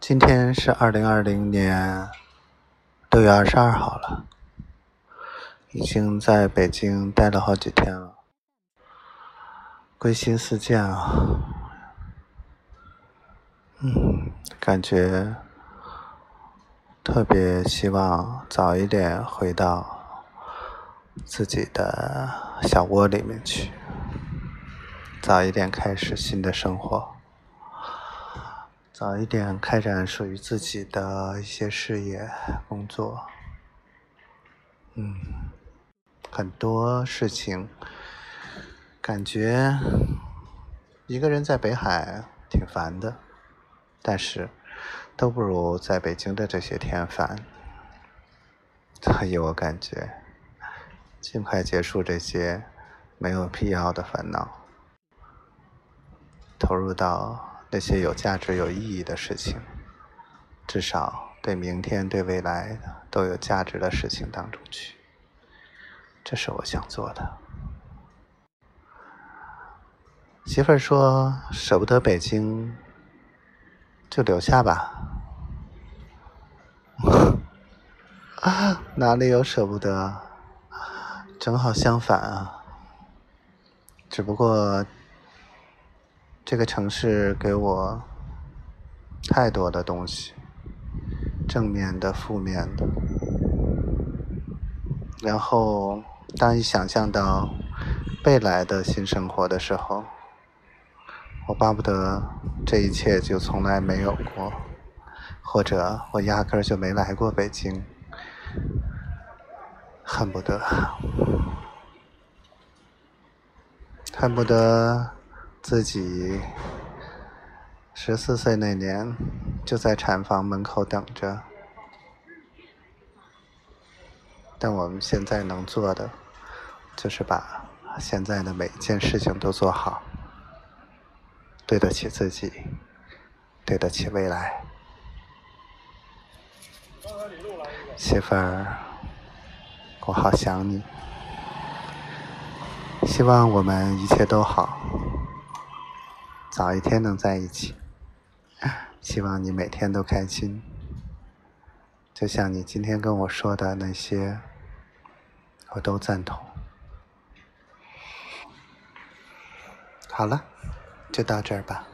今天是二零二零年六月二十二号了，已经在北京待了好几天了，归心似箭啊，嗯，感觉特别希望早一点回到自己的小窝里面去，早一点开始新的生活。早一点开展属于自己的一些事业、工作，嗯，很多事情，感觉一个人在北海挺烦的，但是都不如在北京的这些天烦。所以我感觉，尽快结束这些没有必要的烦恼，投入到。那些有价值、有意义的事情，至少对明天、对未来都有价值的事情当中去，这是我想做的。媳妇儿说舍不得北京，就留下吧。哪里有舍不得？正好相反啊，只不过。这个城市给我太多的东西，正面的、负面的。然后，当你想象到未来的新生活的时候，我巴不得这一切就从来没有过，或者我压根儿就没来过北京，恨不得，恨不得。自己十四岁那年，就在产房门口等着。但我们现在能做的，就是把现在的每一件事情都做好，对得起自己，对得起未来。媳妇儿，我好想你，希望我们一切都好。早一天能在一起，希望你每天都开心。就像你今天跟我说的那些，我都赞同。好了，就到这儿吧。